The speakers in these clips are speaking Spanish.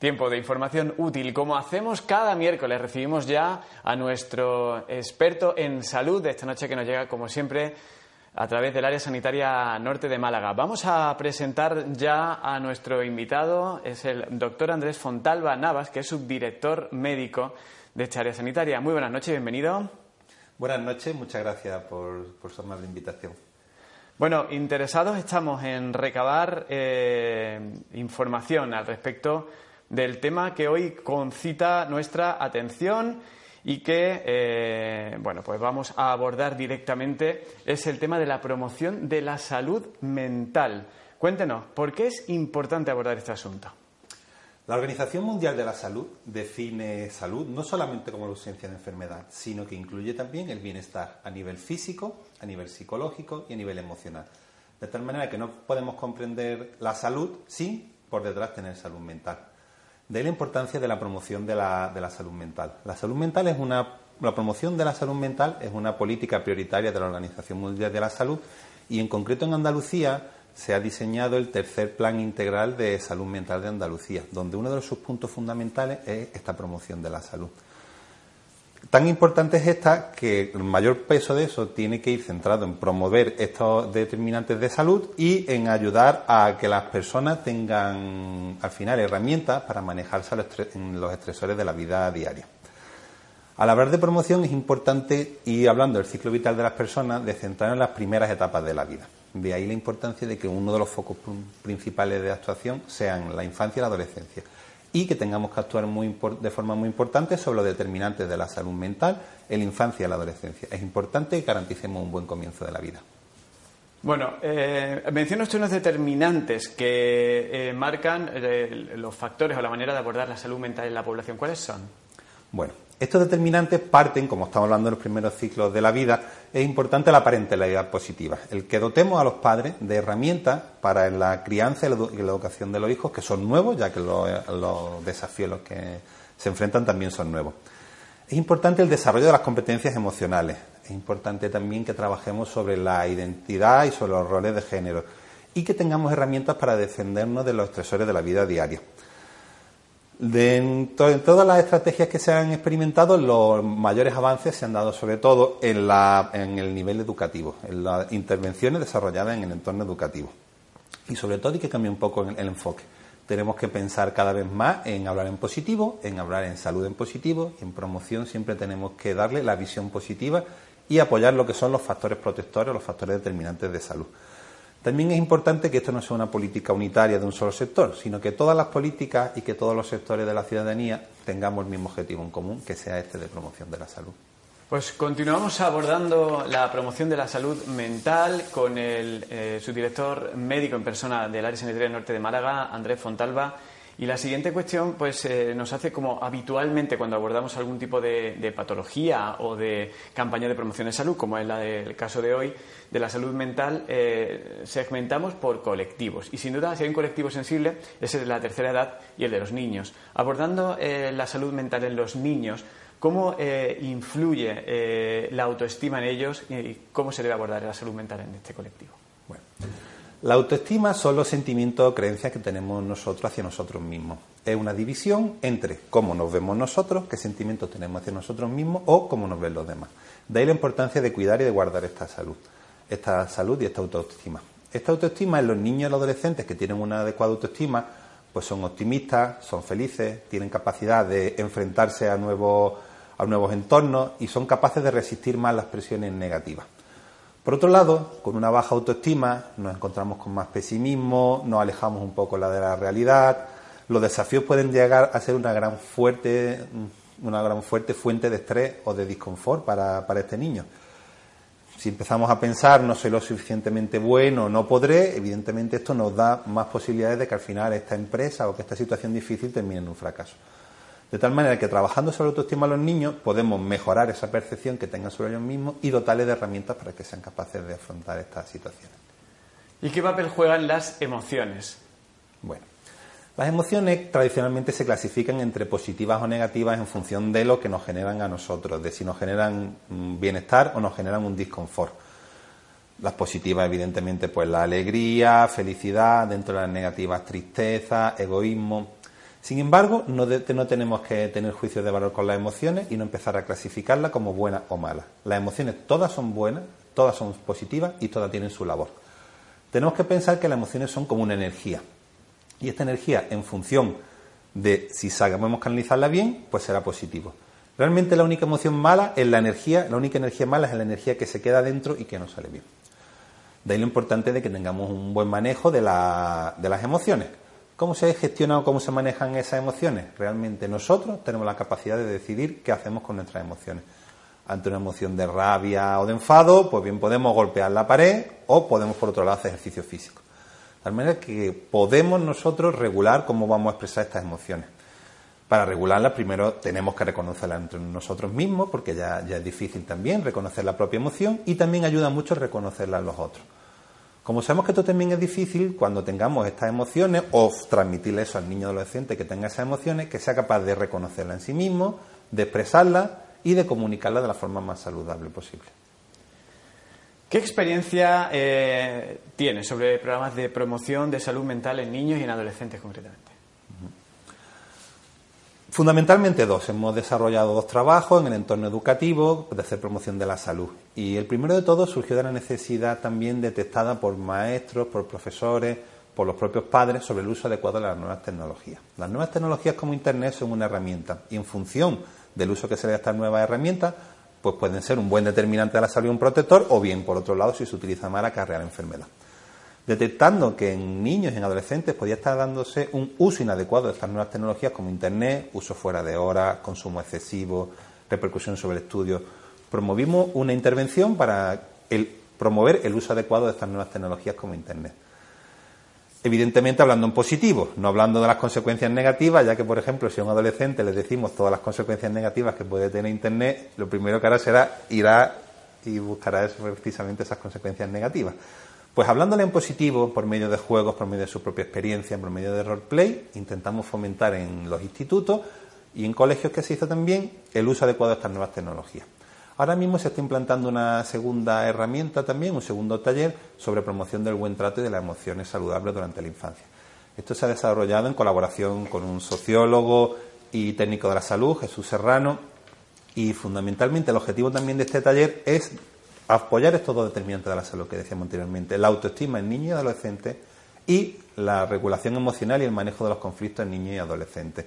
Tiempo de información útil. Como hacemos cada miércoles, recibimos ya a nuestro experto en salud de esta noche que nos llega, como siempre, a través del área sanitaria norte de Málaga. Vamos a presentar ya a nuestro invitado, es el doctor Andrés Fontalba Navas, que es subdirector médico de esta área sanitaria. Muy buenas noches, bienvenido. Buenas noches, muchas gracias por, por su amable invitación. Bueno, interesados estamos en recabar eh, información al respecto del tema que hoy concita nuestra atención y que eh, bueno pues vamos a abordar directamente es el tema de la promoción de la salud mental. Cuéntenos, ¿por qué es importante abordar este asunto? La Organización Mundial de la Salud define salud no solamente como la ausencia de enfermedad, sino que incluye también el bienestar a nivel físico, a nivel psicológico y a nivel emocional. De tal manera que no podemos comprender la salud sin por detrás tener salud mental. De la importancia de la promoción de la, de la salud mental. La salud mental es una, la promoción de la salud mental es una política prioritaria de la Organización Mundial de la Salud y en concreto en Andalucía se ha diseñado el tercer plan integral de salud mental de Andalucía, donde uno de sus puntos fundamentales es esta promoción de la salud. Tan importante es esta que el mayor peso de eso tiene que ir centrado en promover estos determinantes de salud y en ayudar a que las personas tengan al final herramientas para manejarse en los estresores de la vida diaria. Al hablar de promoción es importante ir hablando del ciclo vital de las personas, de centrar en las primeras etapas de la vida. De ahí la importancia de que uno de los focos principales de actuación sean la infancia y la adolescencia y que tengamos que actuar muy de forma muy importante sobre los determinantes de la salud mental en la infancia y la adolescencia. Es importante que garanticemos un buen comienzo de la vida. Bueno, eh, menciona usted unos determinantes que eh, marcan eh, los factores o la manera de abordar la salud mental en la población. ¿Cuáles son? Bueno, estos determinantes parten, como estamos hablando en los primeros ciclos de la vida, es importante la parentalidad positiva, el que dotemos a los padres de herramientas para la crianza y la, educación de los hijos, que son nuevos, ya que los, los desafíos los que se enfrentan también son nuevos. Es importante el desarrollo de las competencias emocionales, es importante también que trabajemos sobre la identidad y sobre los roles de género y que tengamos herramientas para defendernos de los estresores de la vida diaria. De, todas las estrategias que se han experimentado, los mayores avances se han dado sobre todo en, la, en el nivel educativo, en las intervenciones desarrolladas en el entorno educativo. Y sobre todo hay que cambiar un poco el, enfoque. Tenemos que pensar cada vez más en hablar en positivo, en hablar en salud en positivo, y en promoción siempre tenemos que darle la visión positiva y apoyar lo que son los factores protectores, los factores determinantes de salud. También es importante que esto no sea una política unitaria de un solo sector, sino que todas las políticas y que todos los sectores de la ciudadanía tengamos el mismo objetivo en común, que sea este de promoción de la salud. Pues continuamos abordando la promoción de la salud mental con el eh, subdirector médico en persona del área sanitaria norte de Málaga, Andrés Fontalba. Y la siguiente cuestión pues, eh, nos hace como habitualmente cuando abordamos algún tipo de, patología o de campaña de promoción de salud, como es la del caso de hoy, de la salud mental, eh, segmentamos por colectivos. Y sin duda, si hay un colectivo sensible, es de la tercera edad y el de los niños. Abordando eh, la salud mental en los niños, ¿cómo influye la autoestima en ellos y cómo se debe abordar la salud mental en este colectivo? Bueno. La autoestima son los sentimientos o creencias que tenemos nosotros hacia nosotros mismos. Es una división entre cómo nos vemos nosotros, qué sentimientos tenemos hacia nosotros mismos o cómo nos ven los demás. De ahí la importancia de cuidar y de guardar esta salud, esta salud y esta autoestima. Esta autoestima en los niños y los adolescentes que tienen una adecuada autoestima, pues son optimistas, son felices, tienen capacidad de enfrentarse a nuevos, a nuevos entornos y son capaces de resistir más las presiones negativas. Por otro lado, con una baja autoestima nos encontramos con más pesimismo, nos alejamos un poco de la realidad, los desafíos pueden llegar a ser una gran fuerte, una gran fuerte fuente de estrés o de disconfort para, este niño. Si empezamos a pensar no soy lo suficientemente bueno, no podré, evidentemente esto nos da más posibilidades de que al final esta empresa o que esta situación difícil termine en un fracaso. De tal manera que trabajando sobre autoestima a los niños podemos mejorar esa percepción que tengan sobre ellos mismos y dotarles de herramientas para que sean capaces de afrontar estas situaciones. ¿Y qué papel juegan las emociones? Bueno, las emociones tradicionalmente se clasifican entre positivas o negativas en función de lo que nos generan a nosotros, de si nos generan bienestar o nos generan un disconfort. Las positivas, evidentemente, pues la alegría, felicidad, dentro de las negativas, tristeza, egoísmo. Sin embargo, no, no tenemos que tener juicios de valor con las emociones y no empezar a clasificarlas como buenas o malas. Las emociones todas son buenas, todas son positivas y todas tienen su labor. Tenemos que pensar que las emociones son como una energía y esta energía, en función de si sabemos canalizarla bien, pues será positivo. Realmente la única emoción mala es la energía, la única energía mala es la energía que se queda dentro y que no sale bien. De ahí lo importante de que tengamos un buen manejo de, de las emociones. ¿Cómo se gestiona o cómo se manejan esas emociones? Realmente nosotros tenemos la capacidad de decidir qué hacemos con nuestras emociones. Ante una emoción de rabia o de enfado, pues bien podemos golpear la pared o podemos por otro lado hacer ejercicio físico. De tal manera que podemos nosotros regular cómo vamos a expresar estas emociones. Para regularlas, primero tenemos que reconocerlas entre nosotros mismos, porque ya, ya es difícil también reconocer la propia emoción, y también ayuda mucho reconocerla en los otros. Como sabemos que esto también es difícil, cuando tengamos estas emociones, o transmitirle eso al niño adolescente que tenga esas emociones, que sea capaz de reconocerlas en sí mismo, de expresarlas y de comunicarlas de la forma más saludable posible. ¿Qué experiencia eh, tiene sobre programas de promoción de salud mental en niños y en adolescentes concretamente? Fundamentalmente dos. Hemos desarrollado dos trabajos en el entorno educativo de hacer promoción de la salud. Y el primero de todos surgió de la necesidad también detectada por maestros, por profesores, por los propios padres sobre el uso adecuado de las nuevas tecnologías. Las nuevas tecnologías como Internet son una herramienta y en función del uso que se le da a estas nuevas herramientas, pues pueden ser un buen determinante de la salud, un protector, o bien, por otro lado, si se utiliza mal, acarrear enfermedad. Detectando que en niños y en adolescentes podía estar dándose un uso inadecuado de estas nuevas tecnologías como Internet, uso fuera de hora, consumo excesivo, repercusión sobre el estudio, promovimos una intervención para promover el uso adecuado de estas nuevas tecnologías como Internet. Evidentemente hablando en positivo, no hablando de las consecuencias negativas, ya que, por ejemplo, si a un adolescente le decimos todas las consecuencias negativas que puede tener Internet, lo primero que hará será irá y buscará precisamente esas consecuencias negativas. Pues hablándole en positivo, por medio de juegos, por medio de su propia experiencia, por medio de roleplay, intentamos fomentar en los institutos y en colegios que se hizo también el uso adecuado de estas nuevas tecnologías. Ahora mismo se está implantando una segunda herramienta también, un segundo taller sobre promoción del buen trato y de las emociones saludables durante la infancia. Esto se ha desarrollado en colaboración con un sociólogo y técnico de la salud, Jesús Serrano, y fundamentalmente el objetivo también de este taller es apoyar estos dos determinantes de la salud que decíamos anteriormente, la autoestima en niños y adolescentes y la regulación emocional y el manejo de los conflictos en niños y adolescentes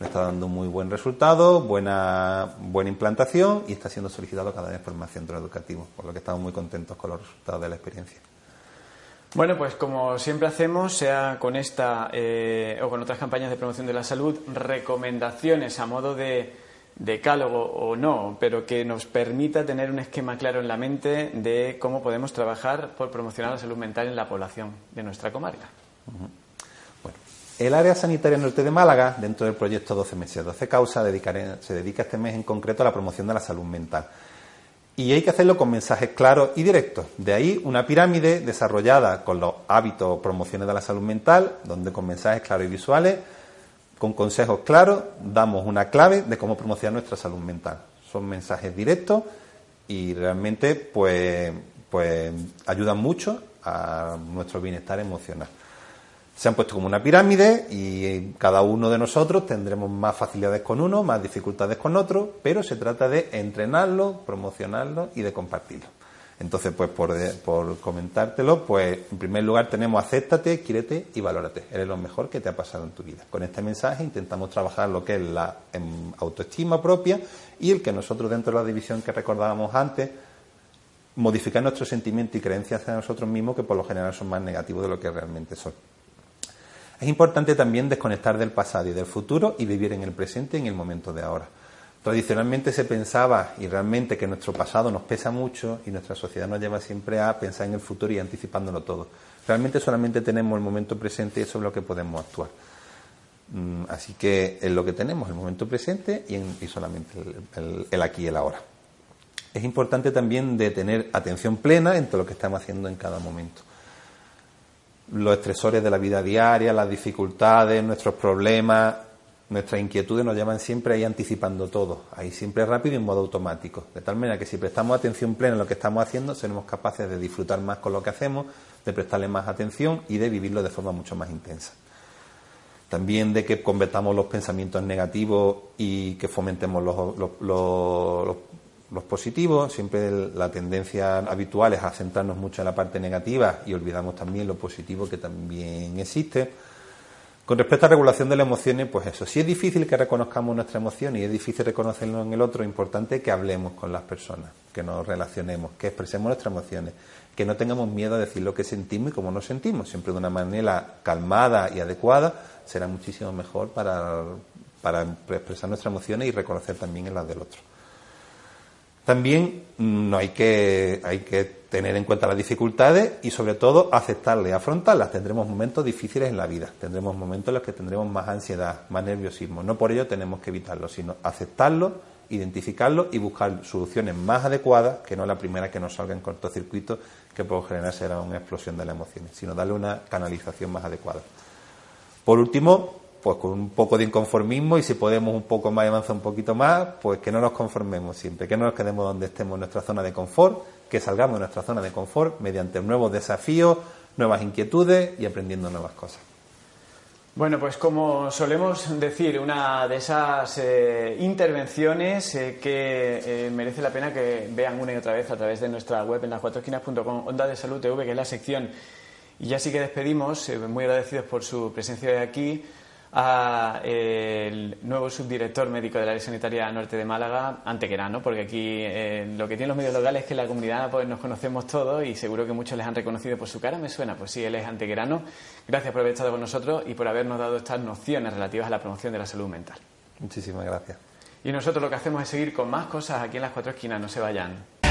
está dando muy buen resultado, buena, buena implantación y está siendo solicitado cada vez por más centros educativos, por lo que estamos muy contentos con los resultados de la experiencia. Bueno, pues como siempre hacemos, sea con esta eh, o con otras campañas de promoción de la salud, recomendaciones a modo de decálogo o no, pero que nos permita tener un esquema claro en la mente de cómo podemos trabajar por promocionar la salud mental en la población de nuestra comarca. El área sanitaria norte de Málaga, dentro del proyecto 12 meses, 12 causas, se dedica este mes en concreto a la promoción de la salud mental. Y hay que hacerlo con mensajes claros y directos. De ahí una pirámide desarrollada con los hábitos o promociones de la salud mental, donde con mensajes claros y visuales, con consejos claros, damos una clave de cómo promocionar nuestra salud mental. Son mensajes directos y realmente pues, pues ayudan mucho a nuestro bienestar emocional se han puesto como una pirámide y cada uno de nosotros tendremos más facilidades con uno, más dificultades con otro, pero se trata de entrenarlo, promocionarlo y de compartirlo. Entonces, pues por, comentártelo, pues en primer lugar tenemos acéptate, quiérete y valórate. Eres lo mejor que te ha pasado en tu vida. Con este mensaje intentamos trabajar lo que es la autoestima propia y el que nosotros dentro de la división que recordábamos antes, modificar nuestros sentimientos y creencias hacia nosotros mismos que por lo general son más negativos de lo que realmente son. Es importante también desconectar del pasado y del futuro y vivir en el presente y en el momento de ahora. Tradicionalmente se pensaba, y realmente que nuestro pasado nos pesa mucho y nuestra sociedad nos lleva siempre a pensar en el futuro y anticipándolo todo. Realmente solamente tenemos el momento presente y eso es lo que podemos actuar. Mm, así que es lo que tenemos, el momento presente y, solamente el, aquí y el ahora. Es importante también de tener atención plena en todo lo que estamos haciendo en cada momento. Los estresores de la vida diaria, las dificultades, nuestros problemas, nuestras inquietudes nos llevan siempre ahí anticipando todo, ahí siempre rápido y en modo automático. De tal manera que si prestamos atención plena en lo que estamos haciendo, seremos capaces de disfrutar más con lo que hacemos, de prestarle más atención y de vivirlo de forma mucho más intensa. También de que convertamos los pensamientos negativos y que fomentemos los, positivos. Siempre la tendencia habitual es a centrarnos mucho en la parte negativa y olvidamos también lo positivo que también existe. Con respecto a regulación de las emociones, pues eso, si es difícil que reconozcamos nuestra emoción y es difícil reconocerlo en el otro, es importante que hablemos con las personas, que nos relacionemos, que expresemos nuestras emociones, que no tengamos miedo a decir lo que sentimos y cómo nos sentimos, siempre de una manera calmada y adecuada, será muchísimo mejor para, para expresar nuestras emociones y reconocer también las del otro. También mm, no hay que, hay que tener en cuenta las dificultades y sobre todo aceptarlas afrontarlas. Tendremos momentos difíciles en la vida, tendremos momentos en los que tendremos más ansiedad, más nerviosismo. No por ello tenemos que evitarlo, sino aceptarlo identificarlo y buscar soluciones más adecuadas que no la primera que nos salga en cortocircuito, que por general será una explosión de las emociones, sino darle una canalización más adecuada. Por último, pues con un poco de inconformismo y si podemos un poco más avanzar un poquito más, pues que no nos conformemos siempre, que no nos quedemos donde estemos en nuestra zona de confort, que salgamos de nuestra zona de confort mediante nuevos desafíos, nuevas inquietudes y aprendiendo nuevas cosas. Bueno, pues como solemos decir, una de esas eh, intervenciones eh, que eh, merece la pena que vean una y otra vez a través de nuestra web en las cuatro esquinas.com, Onda de Salud TV, que es la sección. Y ya sí que despedimos, muy agradecidos por su presencia de aquí a el nuevo subdirector médico de la área sanitaria norte de Málaga, Antequerano, porque aquí eh, lo que tienen los medios locales es que la comunidad pues, nos conocemos todos y seguro que muchos les han reconocido por su cara, me suena, pues sí, él es Antequerano. Gracias por haber estado con nosotros y por habernos dado estas nociones relativas a la promoción de la salud mental. Muchísimas gracias. Y nosotros lo que hacemos es seguir con más cosas aquí en las cuatro esquinas, no se vayan.